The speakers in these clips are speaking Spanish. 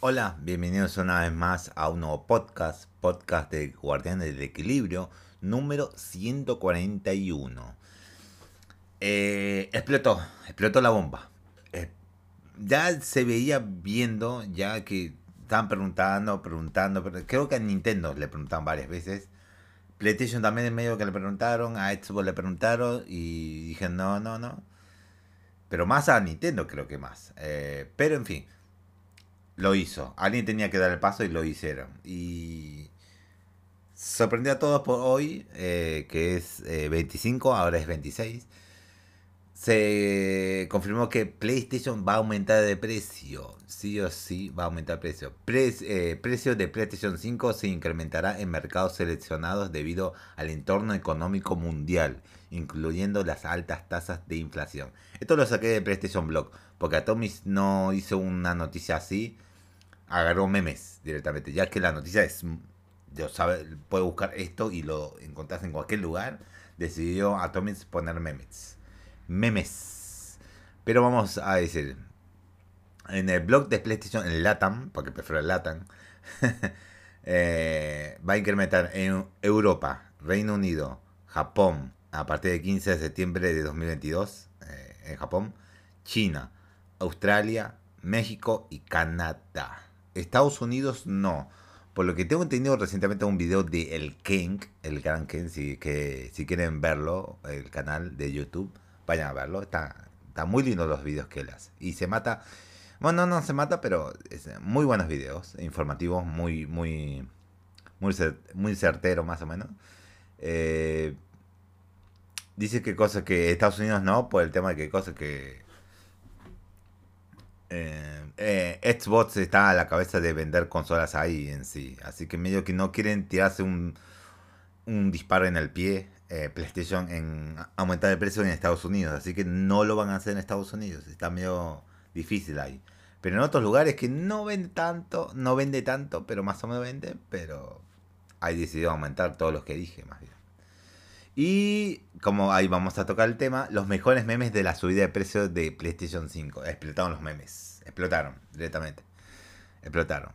Hola, bienvenidos una vez más a un nuevo podcast, podcast de Guardianes del Equilibrio, número 141. Eh, explotó, explotó la bomba. Eh, ya se veía viendo, ya que estaban preguntando, preguntando, creo que a Nintendo le preguntaban varias veces. PlayStation también en medio que le preguntaron, a Xbox le preguntaron y dije no, no, no. Pero más a Nintendo creo que más. Eh, pero en fin, lo hizo. Alguien tenía que dar el paso y lo hicieron. Y sorprendió a todos por hoy, eh, que es 25, eh, ahora es 26. Se confirmó que PlayStation va a aumentar de precio. Sí o sí va a aumentar el precio. Eh, precio de PlayStation 5 se incrementará en mercados seleccionados debido al entorno económico mundial, incluyendo las altas tasas de inflación. Esto lo saqué de PlayStation Blog, porque Atomis no hizo una noticia así agarró memes directamente, ya que la noticia es, yo sabe, puede buscar esto y lo encontrás en cualquier lugar, decidió Atomics poner memes. Memes. Pero vamos a decir, en el blog de PlayStation, en LATAM, porque prefiero el LATAM, eh, va a incrementar en Europa, Reino Unido, Japón, a partir del 15 de septiembre de 2022, eh, en Japón, China, Australia, México y Canadá. Estados Unidos no. Por lo que tengo entendido recientemente un video de El King, el gran King, si, que, si quieren verlo, el canal de YouTube, vayan a verlo. Está, muy lindo los videos que él hace. Y se mata, bueno, no, se mata, pero muy buenos videos, informativos, muy, muy, muy, muy certero más o menos. Eh, dice que cosas que Estados Unidos no, por el tema de que cosas que eh, eh, Xbox está a la cabeza de vender consolas ahí en sí. Así que medio que no quieren tirarse un, un disparo en el pie eh, PlayStation en aumentar el precio en Estados Unidos. Así que no lo van a hacer en Estados Unidos. Está medio difícil ahí. Pero en otros lugares que no vende tanto, no vende tanto, pero más o menos vende, pero hay decidido aumentar todos los que dije más bien. Y como ahí vamos a tocar el tema, los mejores memes de la subida de precio de PlayStation 5. Explotaron los memes. Explotaron directamente. Explotaron.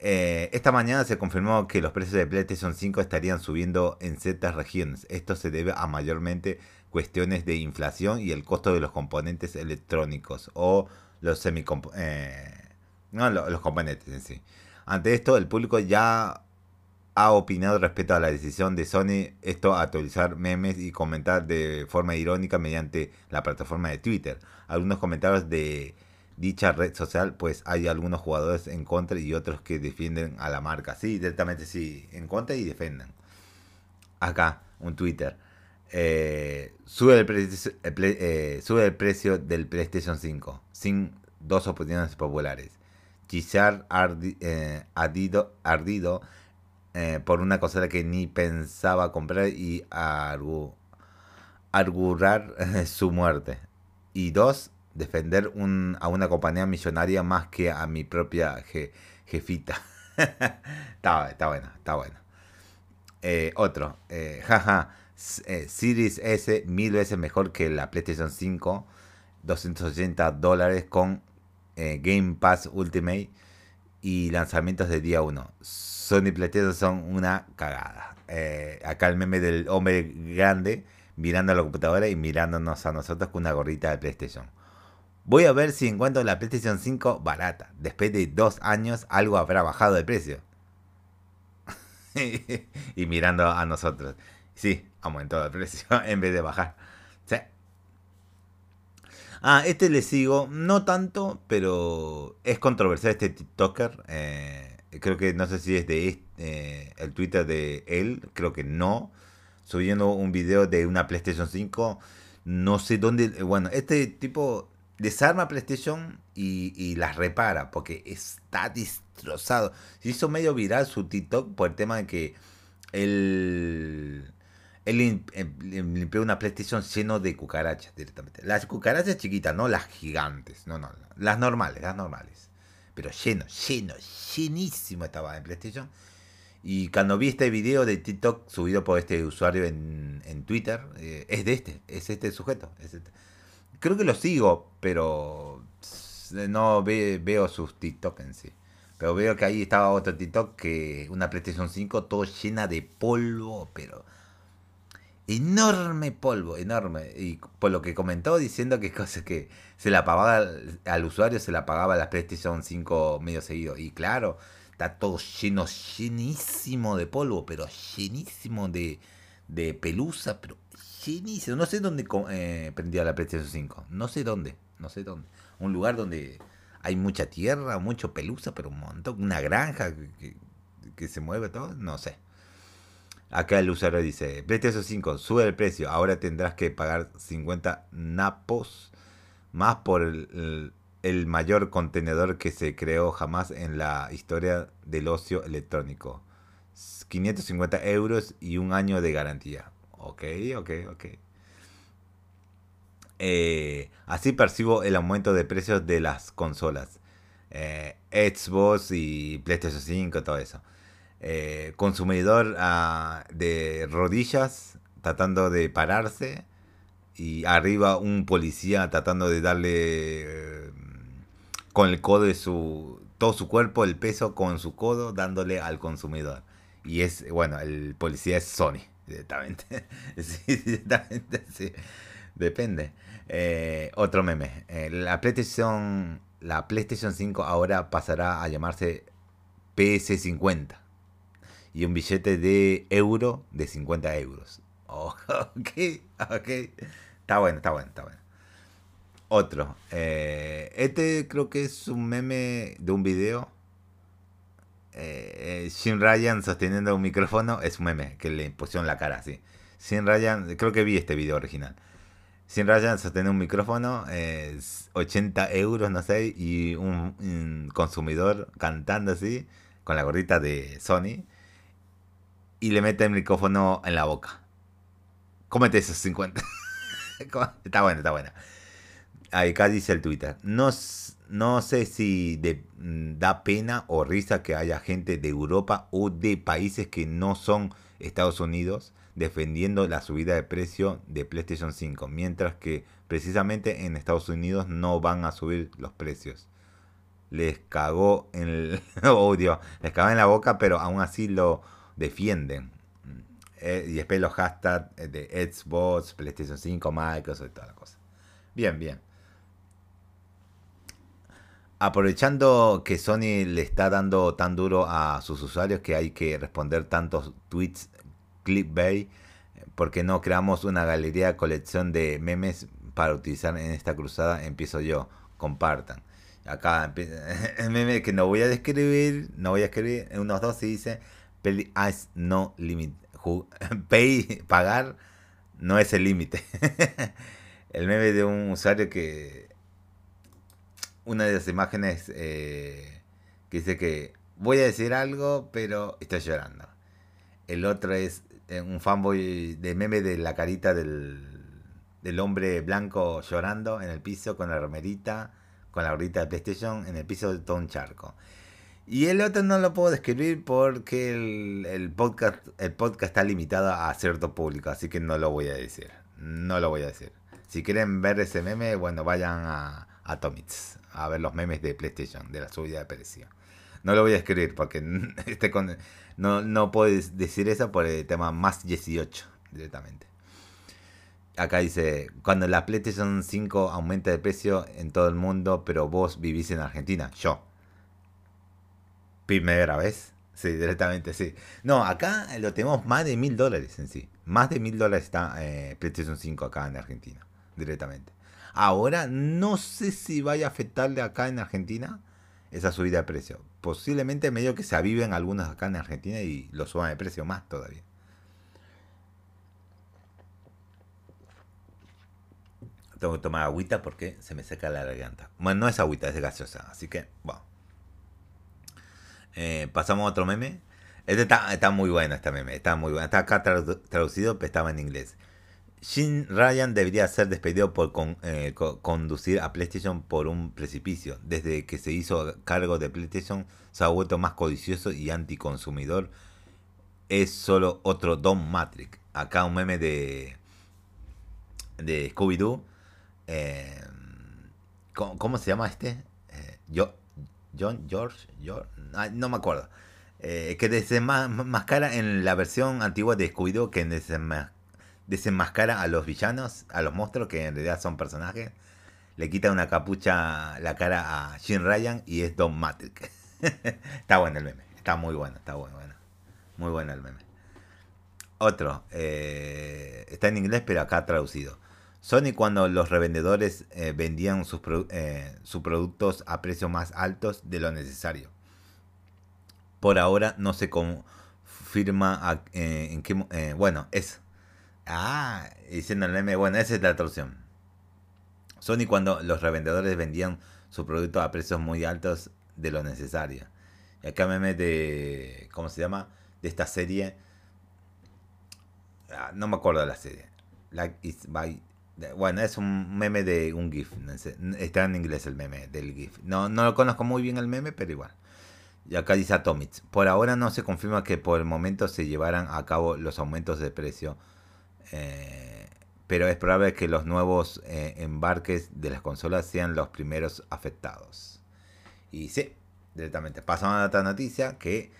Eh, esta mañana se confirmó que los precios de PlayStation 5 estarían subiendo en ciertas regiones. Esto se debe a mayormente cuestiones de inflación y el costo de los componentes electrónicos o los semicomponentes. Eh, no, los componentes en sí. Ante esto, el público ya ha opinado respecto a la decisión de Sony esto actualizar memes y comentar de forma irónica mediante la plataforma de Twitter. Algunos comentarios de dicha red social, pues hay algunos jugadores en contra y otros que defienden a la marca. Sí, directamente sí, en contra y defienden. Acá, un Twitter. Eh, sube, el eh, sube el precio del PlayStation 5 sin dos opiniones populares. Chizar eh, ardido, ardido eh, por una cosa que ni pensaba comprar y argu argurar su muerte. Y dos, defender a una compañía millonaria más que a mi propia jefita. está, está bueno, está bueno. Eh, otro, eh, jaja, eh, Series S mil veces mejor que la PlayStation 5, 280 dólares con Game Pass Ultimate y lanzamientos de día 1. Sony PlayStation son una cagada. Eh, acá el meme del hombre grande mirando a la computadora y mirándonos a nosotros con una gorrita de PlayStation. Voy a ver si encuentro la PlayStation 5 barata. Después de dos años algo habrá bajado de precio. y mirando a nosotros. Sí, aumentó el precio en vez de bajar. Ah, este le sigo, no tanto, pero es controversial este TikToker. Eh, creo que no sé si es de eh, el Twitter de él, creo que no. Subiendo un video de una PlayStation 5. No sé dónde. Bueno, este tipo desarma PlayStation y, las repara porque está destrozado. Hizo medio viral su TikTok por el tema de que él él em, limpió una PlayStation lleno de cucarachas directamente. Las cucarachas chiquitas, no las gigantes. No, no. Las normales, las normales. Pero lleno, lleno, llenísimo estaba en PlayStation. Y cuando vi este video de TikTok subido por este usuario en, Twitter, eh, es de este, es este sujeto. Este. Creo que lo sigo, pero no veo sus TikTok en sí. Pero veo que ahí estaba otro TikTok que una PlayStation 5 todo llena de polvo, pero enorme polvo, enorme. Y por lo que comentó diciendo que cosa que se la pagaba al usuario, se la pagaba la PlayStation 5 medio seguido. Y claro, está todo lleno, llenísimo de polvo, pero llenísimo de, de pelusa, pero llenísimo. No sé dónde eh, prendía la PlayStation 5. No sé dónde, no sé dónde. Un lugar donde hay mucha tierra, mucho pelusa, pero un montón. Una granja que, que se mueve todo, no sé. Acá el usuario dice, PlayStation 5, sube el precio, ahora tendrás que pagar 50 napos más por el, mayor contenedor que se creó jamás en la historia del ocio electrónico. 550 euros y un año de garantía. Ok, ok, ok. Eh, así percibo el aumento de precios de las consolas. Eh, Xbox y PlayStation 5, todo eso. Eh, consumidor ah, de rodillas tratando de pararse y arriba un policía tratando de darle eh, con el codo de su todo su cuerpo el peso con su codo dándole al consumidor. Y es bueno el policía es Sony directamente. Sí, depende. Eh, otro meme. La PlayStation la PlayStation 5 ahora pasará a llamarse PS50 y un billete de euro de 50 euros. Oh, ok, ok. Está bueno, está bueno, está bueno. Otro. Eh, este creo que es un meme de un video. Eh, Shin Ryan sosteniendo un micrófono. Es un meme que le pusieron la cara así. Shin Ryan, creo que vi este video original. Shin Ryan sostiene un micrófono, es 80 euros, no sé, y un, un consumidor cantando así, con la gordita de Sony y le mete el micrófono en la boca. Cómete esos 50. está bueno, está bueno. Acá dice el Twitter. No, no sé si mm, da pena o risa que haya gente de Europa o de países que no son Estados Unidos defendiendo la subida de precio de PlayStation 5, mientras que precisamente en Estados Unidos no van a subir los precios. Les cagó en el odio, les cagó en la boca, pero aún así lo defienden. Eh, y después los hashtags de Xbox, PlayStation 5, Microsoft y toda la cosa. Bien, bien. Aprovechando que Sony le está dando tan duro a sus usuarios que hay que responder tantos tweets clickbait, ¿por qué no creamos una galería colección de memes para utilizar en esta cruzada? Empiezo yo, compartan. Acá el meme que no voy a describir, no voy a escribir, unos dos y dice, Pay as no limit. Pay, pagar, no es el límite. el meme de un usuario que. Una de las imágenes eh, que dice que voy a decir algo, pero estoy llorando. El otro es eh, un fanboy de meme de la carita del, del hombre blanco llorando en el piso con la romerita, con la gorrita de PlayStation en el piso de todo un charco. Y el otro no lo puedo describir porque el, podcast, el podcast está limitado a cierto público, así que no lo voy a decir. No lo voy a decir. Si quieren ver ese meme, bueno, vayan a, a Tomits a ver los memes de PlayStation, de la subida de precio. No lo voy a escribir porque este con, no, no puedo decir eso por el tema más 18 directamente. Acá dice, cuando la PlayStation 5 aumenta de precio en todo el mundo, pero vos vivís en Argentina, yo Primera vez. Sí, directamente, sí. No, acá lo tenemos más de mil dólares en sí. Más de mil dólares está eh, PlayStation 5 acá en Argentina. Directamente. Ahora, no sé si vaya a afectarle acá en Argentina esa subida de precio. Posiblemente medio que se aviven algunos acá en Argentina y lo suban de precio más todavía. Tengo que tomar agüita porque se me seca la garganta. Bueno, no es agüita, es gaseosa. Así que, bueno. Eh, pasamos a otro meme. Este está, muy bueno, este meme. Está muy bueno. Está acá traducido, pero estaba en inglés. Shin Ryan debería ser despedido por eh, conducir a PlayStation por un precipicio. Desde que se hizo cargo de PlayStation, se ha vuelto más codicioso y anticonsumidor. Es solo otro Don Matrix. Acá un meme de, de Scooby-Doo. Eh, ¿cómo, se llama este? yo, John, George, George no me acuerdo. Eh, que desenmascara en la versión antigua de Scooby-Doo que desenmascara a los villanos, a los monstruos que en realidad son personajes. Le quita una capucha la cara a Jim Ryan y es Don Matrix. está bueno el meme, está muy bueno, está bueno, bueno. Muy bueno el meme. Otro, eh, está en inglés pero acá traducido. Sony cuando los revendedores eh, vendían sus, sus productos a precios más altos de lo necesario por ahora no se confirma eh, en qué... Eh, bueno, es... Ah, diciendo el meme, bueno, esa es la traducción. Sony cuando los revendedores vendían su producto a precios muy altos de lo necesario. Y acá meme de... ¿Cómo se llama? De esta serie. Ah, no me acuerdo de la serie. Like it's by... Bueno, es un meme de un GIF. Está en inglés el meme del GIF. No, no lo conozco muy bien el meme, pero igual. Y acá dice Atomics. Por ahora no se confirma que por el momento se llevaran a cabo los aumentos de precio. Eh, pero es probable que los nuevos eh, embarques de las consolas sean los primeros afectados. Y sí, directamente. Pasamos a otra noticia que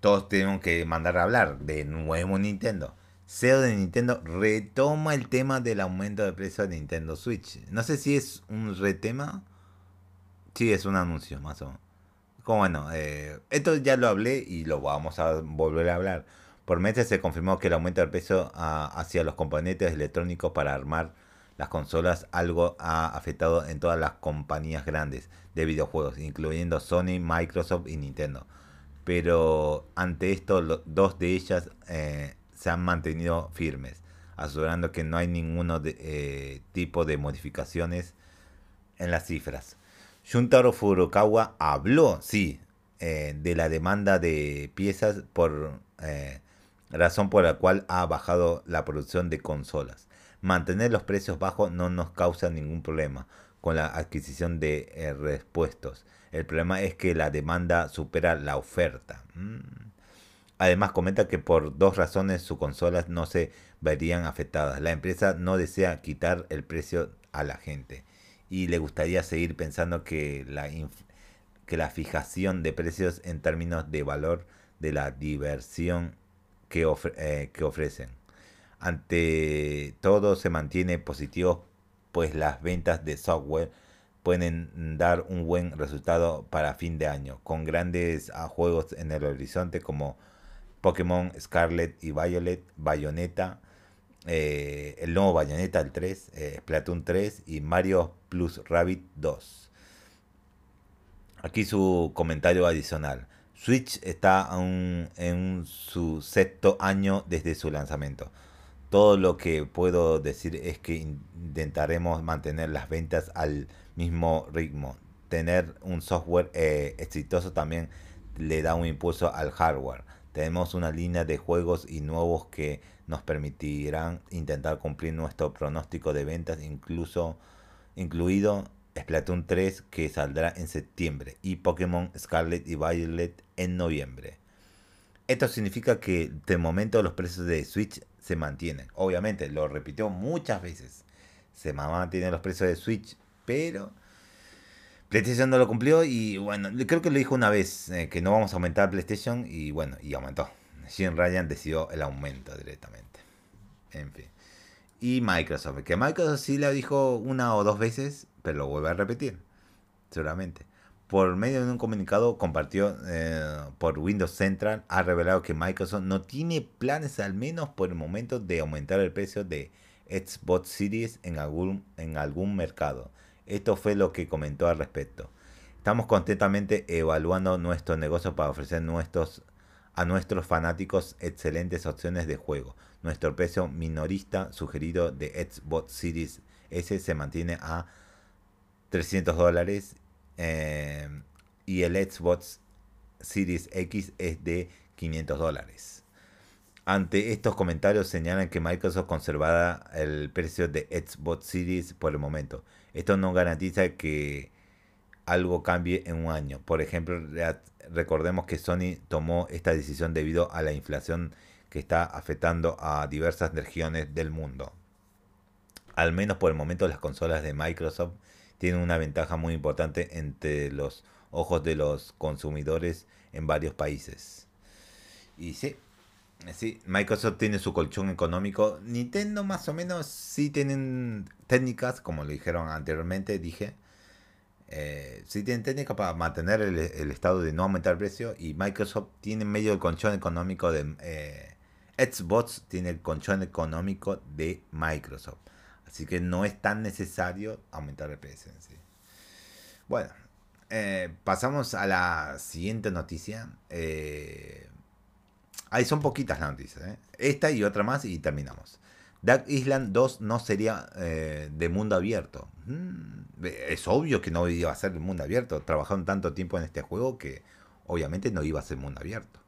todos tenemos que mandar a hablar de nuevo Nintendo. CEO de Nintendo retoma el tema del aumento de precio de Nintendo Switch. No sé si es un retema. Sí, es un anuncio, más o menos. Como bueno, eh, esto ya lo hablé y lo vamos a volver a hablar. Por meses se confirmó que el aumento del precio ah, hacia los componentes electrónicos para armar las consolas algo ha afectado en todas las compañías grandes de videojuegos, incluyendo Sony, Microsoft y Nintendo. Pero ante esto, dos de ellas eh, se han mantenido firmes, asegurando que no hay ningún eh, tipo de modificaciones en las cifras. Shuntaro Furukawa habló, sí, eh, de la demanda de piezas por eh, razón por la cual ha bajado la producción de consolas. Mantener los precios bajos no nos causa ningún problema con la adquisición de eh, repuestos. El problema es que la demanda supera la oferta. Mm. Además comenta que por dos razones sus consolas no se verían afectadas. La empresa no desea quitar el precio a la gente y le gustaría seguir pensando que la, que la fijación de precios en términos de valor de la diversión que, eh, que ofrecen. Ante todo se mantiene positivo pues las ventas de software pueden dar un buen resultado para fin de año, con grandes juegos en el horizonte como Pokémon Scarlet y Violet, Bayonetta, eh, el nuevo Bayonetta el 3, eh, Splatoon 3 y Mario Plus Rabbit 2. Aquí su comentario adicional. Switch está en su sexto año desde su lanzamiento. Todo lo que puedo decir es que intentaremos mantener las ventas al mismo ritmo. Tener un software eh, exitoso también le da un impulso al hardware. Tenemos una línea de juegos y nuevos que nos permitirán intentar cumplir nuestro pronóstico de ventas, incluso incluido Splatoon 3 que saldrá en septiembre y Pokémon Scarlet y Violet en noviembre. Esto significa que de momento los precios de Switch se mantienen. Obviamente, lo repitió muchas veces. Se mantienen los precios de Switch, pero PlayStation no lo cumplió y bueno, creo que lo dijo una vez eh, que no vamos a aumentar PlayStation y bueno, y aumentó. Jim Ryan decidió el aumento directamente. En fin. Y Microsoft, que Microsoft sí lo dijo una o dos veces, pero lo vuelve a repetir, seguramente. Por medio de un comunicado compartido eh, por Windows Central, ha revelado que Microsoft no tiene planes, al menos por el momento, de aumentar el precio de Xbox Series en algún, en algún mercado. Esto fue lo que comentó al respecto. Estamos constantemente evaluando nuestro negocio para ofrecer nuestros a nuestros fanáticos excelentes opciones de juego. Nuestro precio minorista sugerido de Xbox Series S se mantiene a 300 dólares eh, y el Xbox Series X es de 500 dólares. Ante estos comentarios señalan que Microsoft conservará el precio de Xbox Series por el momento. Esto no garantiza que algo cambie en un año. Por ejemplo, recordemos que Sony tomó esta decisión debido a la inflación que está afectando a diversas regiones del mundo. Al menos por el momento las consolas de Microsoft tienen una ventaja muy importante entre los ojos de los consumidores en varios países. Y sí, sí, Microsoft tiene su colchón económico. Nintendo más o menos sí tienen técnicas, como lo dijeron anteriormente, dije. Eh, sí tienen técnicas para mantener el, estado de no aumentar el precio. Y Microsoft tiene medio el colchón económico de... Eh, Xbox tiene el colchón económico de Microsoft. Así que no es tan necesario aumentar el precio. Bueno, eh, pasamos a la siguiente noticia. Eh, ahí son poquitas las noticias. ¿eh? Esta y otra más y terminamos. Dark Island 2 no sería de mundo abierto. Mm, es obvio que no iba a ser de mundo abierto. Trabajaron tanto tiempo en este juego que obviamente no iba a ser mundo abierto.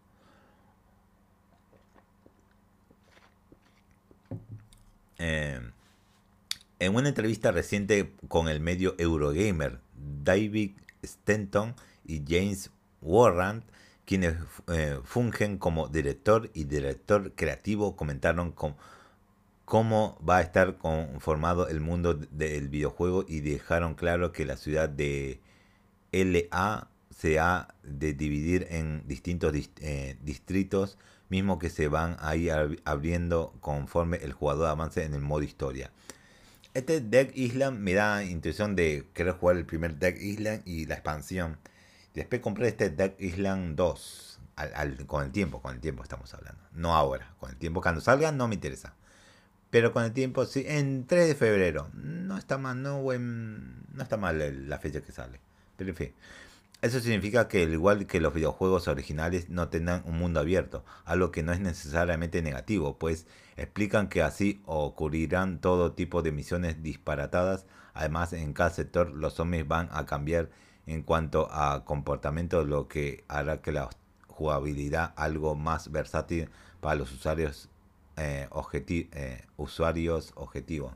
en una entrevista reciente con el medio Eurogamer, David Stenton y James Warrant, quienes eh, fungen como director y director creativo, comentaron cómo va a estar conformado el mundo del videojuego y dejaron claro que la ciudad de LA se ha de dividir en distintos eh, distritos, mismo que se van a ir abriendo conforme el jugador avance en el modo historia. Este Deck Island me da intención de querer jugar el primer Deck Island y la expansión. Después compré este Deck Island 2. con el tiempo, con el tiempo estamos hablando. No ahora, con el tiempo. Cuando salga no me interesa. Pero con el tiempo, sí, en 3 de febrero. No está mal, no, no está mal la fecha que sale. Pero en fin. Eso significa que, al igual que los videojuegos originales, no tendrán un mundo abierto, algo que no es necesariamente negativo, pues explican que así ocurrirán todo tipo de misiones disparatadas. Además, en cada sector los zombies van a cambiar en cuanto a comportamiento, lo que hará que la jugabilidad algo más versátil para los usuarios, eh, eh, objetivos.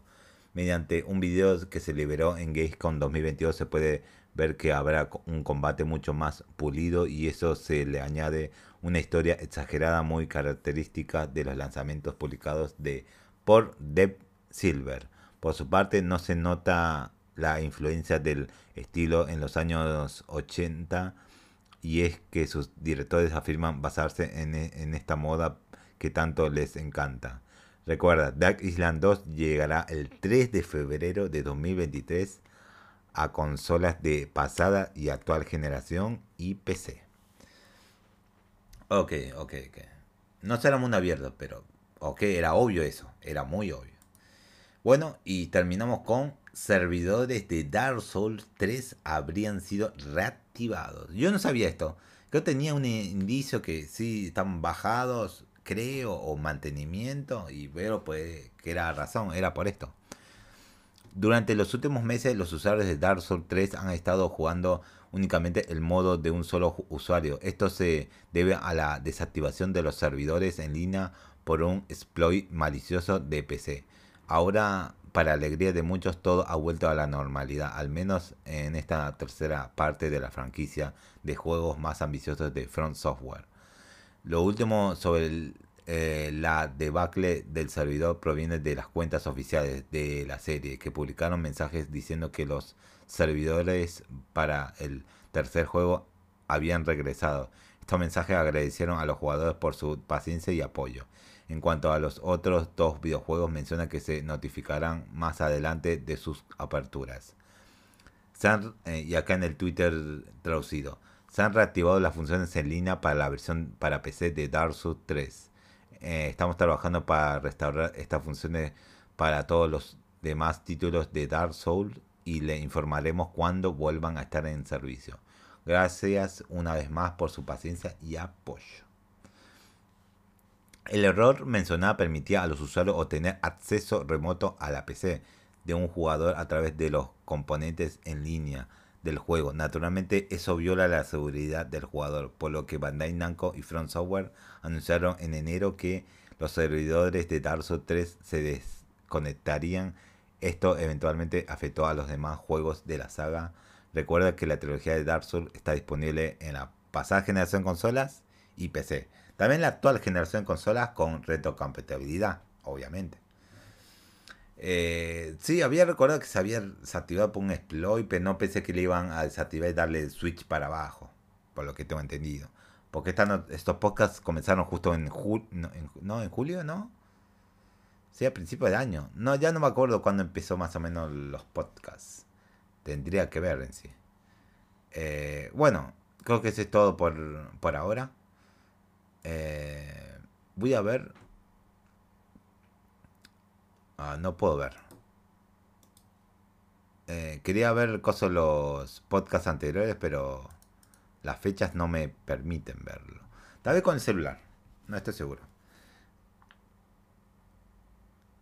Mediante un video que se liberó en Gamescom 2022 se puede ver que habrá un combate mucho más pulido y eso se le añade una historia exagerada muy característica de los lanzamientos publicados de por Dev Silver. Por su parte no se nota la influencia del estilo en los años 80 y es que sus directores afirman basarse en, e, en esta moda que tanto les encanta. Recuerda, Dark Island 2 llegará el 3 de febrero de 2023 a consolas de pasada y actual generación y PC. Ok, ok, ok. No será mundo abierto, pero ok, era obvio eso, era muy obvio. Bueno, y terminamos con servidores de Dark Souls 3 habrían sido reactivados. Yo no sabía esto. Yo tenía un indicio que sí están bajados, creo, o mantenimiento, y veo pues que era razón, era por esto. Durante los últimos meses, los usuarios de Dark Souls 3 han estado jugando únicamente el modo de un solo usuario. Esto se debe a la desactivación de los servidores en línea por un exploit malicioso de PC. Ahora, para alegría de muchos, todo ha vuelto a la normalidad, al menos en esta tercera parte de la franquicia de juegos más ambiciosos de Front Software. Lo último sobre el eh, la debacle del servidor proviene de las cuentas oficiales de la serie que publicaron mensajes diciendo que los servidores para el tercer juego habían regresado. Estos mensajes agradecieron a los jugadores por su paciencia y apoyo. En cuanto a los otros dos videojuegos, menciona que se notificarán más adelante de sus aperturas. Eh, y acá en el Twitter traducido, se han reactivado las funciones en línea para la versión para PC de Dark Souls 3. Eh, estamos trabajando para restaurar estas funciones para todos los demás títulos de Dark Souls y le informaremos cuando vuelvan a estar en servicio. Gracias una vez más por su paciencia y apoyo. El error mencionado permitía a los usuarios obtener acceso remoto a la PC de un jugador a través de los componentes en línea del juego. Naturalmente eso viola la seguridad del jugador, por lo que Bandai Namco y Front Software anunciaron en enero que los servidores de Dark Souls 3 se desconectarían. Esto eventualmente afectó a los demás juegos de la saga. Recuerda que la trilogía de Dark Souls está disponible en la pasada generación de consolas y PC. También la actual generación de consolas con retrocompatibilidad, obviamente. Eh, sí, había recordado que se había desactivado por un exploit, pero no pensé que le iban a desactivar y darle el switch para abajo, por lo que tengo entendido. Porque estos podcasts comenzaron justo en, no, en julio, ¿no? Sí, a principios de año. No, ya no me acuerdo cuándo empezó más o menos los podcasts. Tendría que ver en sí. Eh, bueno, creo que eso es todo por, por ahora. Eh, voy a ver. Ah, no puedo ver. Eh, quería ver cosas los podcasts anteriores, pero las fechas no me permiten verlo. Tal vez con el celular. No estoy seguro.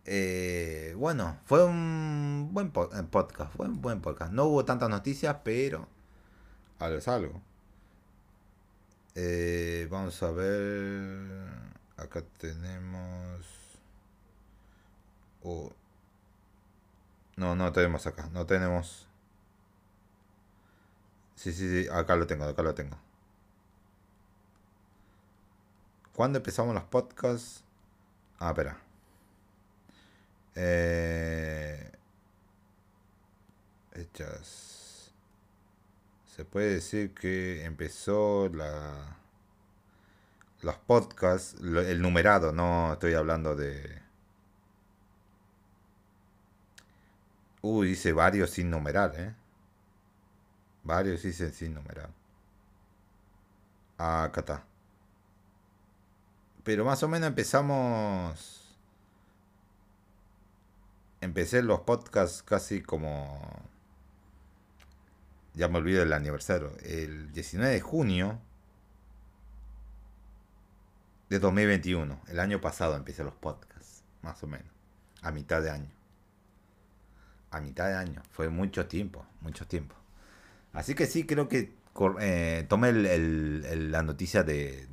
Eh, bueno, fue un buen podcast. Fue un buen podcast. No hubo tantas noticias, pero algo es algo. Eh, vamos a ver. Acá tenemos. Oh. No, no tenemos acá. No tenemos. Sí, sí, sí, acá lo tengo, acá lo tengo. ¿Cuándo empezamos los podcasts? Ah, espera. Eh, hechas. Se puede decir que empezó la los podcasts, el numerado, no estoy hablando de... Uy, dice varios sin numerar, ¿eh? Varios dicen sin numerar. Acá está. Pero más o menos empezamos... Empecé los podcasts casi como... Ya me olvido del aniversario. El 19 de junio de 2021. El año pasado empecé los podcasts. Más o menos. A mitad de año. A mitad de año. Fue mucho tiempo. Mucho tiempo. Así que sí, creo que eh, tomé la noticia de,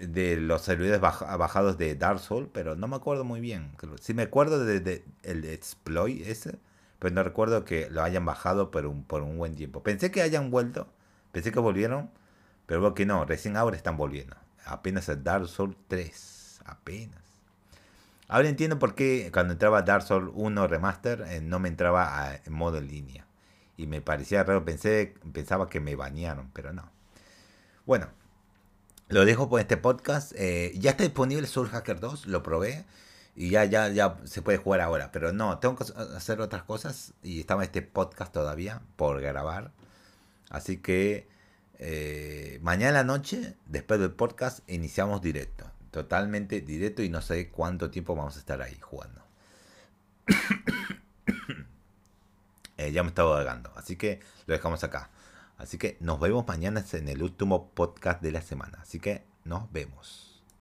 de, los servidores bajados de Dark Souls, pero no me acuerdo muy bien. Sí me acuerdo de, el exploit ese, pero no recuerdo que lo hayan bajado por un, por un buen tiempo. Pensé que hayan vuelto, pensé que volvieron, pero veo que no, recién ahora están volviendo. Apenas el Dark Souls 3, apenas. Ahora entiendo por qué cuando entraba Dark Souls 1 Remaster eh, no me entraba en modo en línea y me parecía raro, pensé, pensaba que me bañaron, pero no. Bueno, lo dejo por este podcast. Eh, ya está disponible Soul Hacker 2, lo probé y ya, ya, ya se puede jugar ahora, pero no, tengo que hacer otras cosas y estaba este podcast todavía por grabar. Así que eh, mañana noche, después del podcast, iniciamos directo. Totalmente directo y no sé cuánto tiempo vamos a estar ahí jugando. Eh, ya me estaba ahogando. Así que lo dejamos acá. Así que nos vemos mañana en el último podcast de la semana. Así que nos vemos.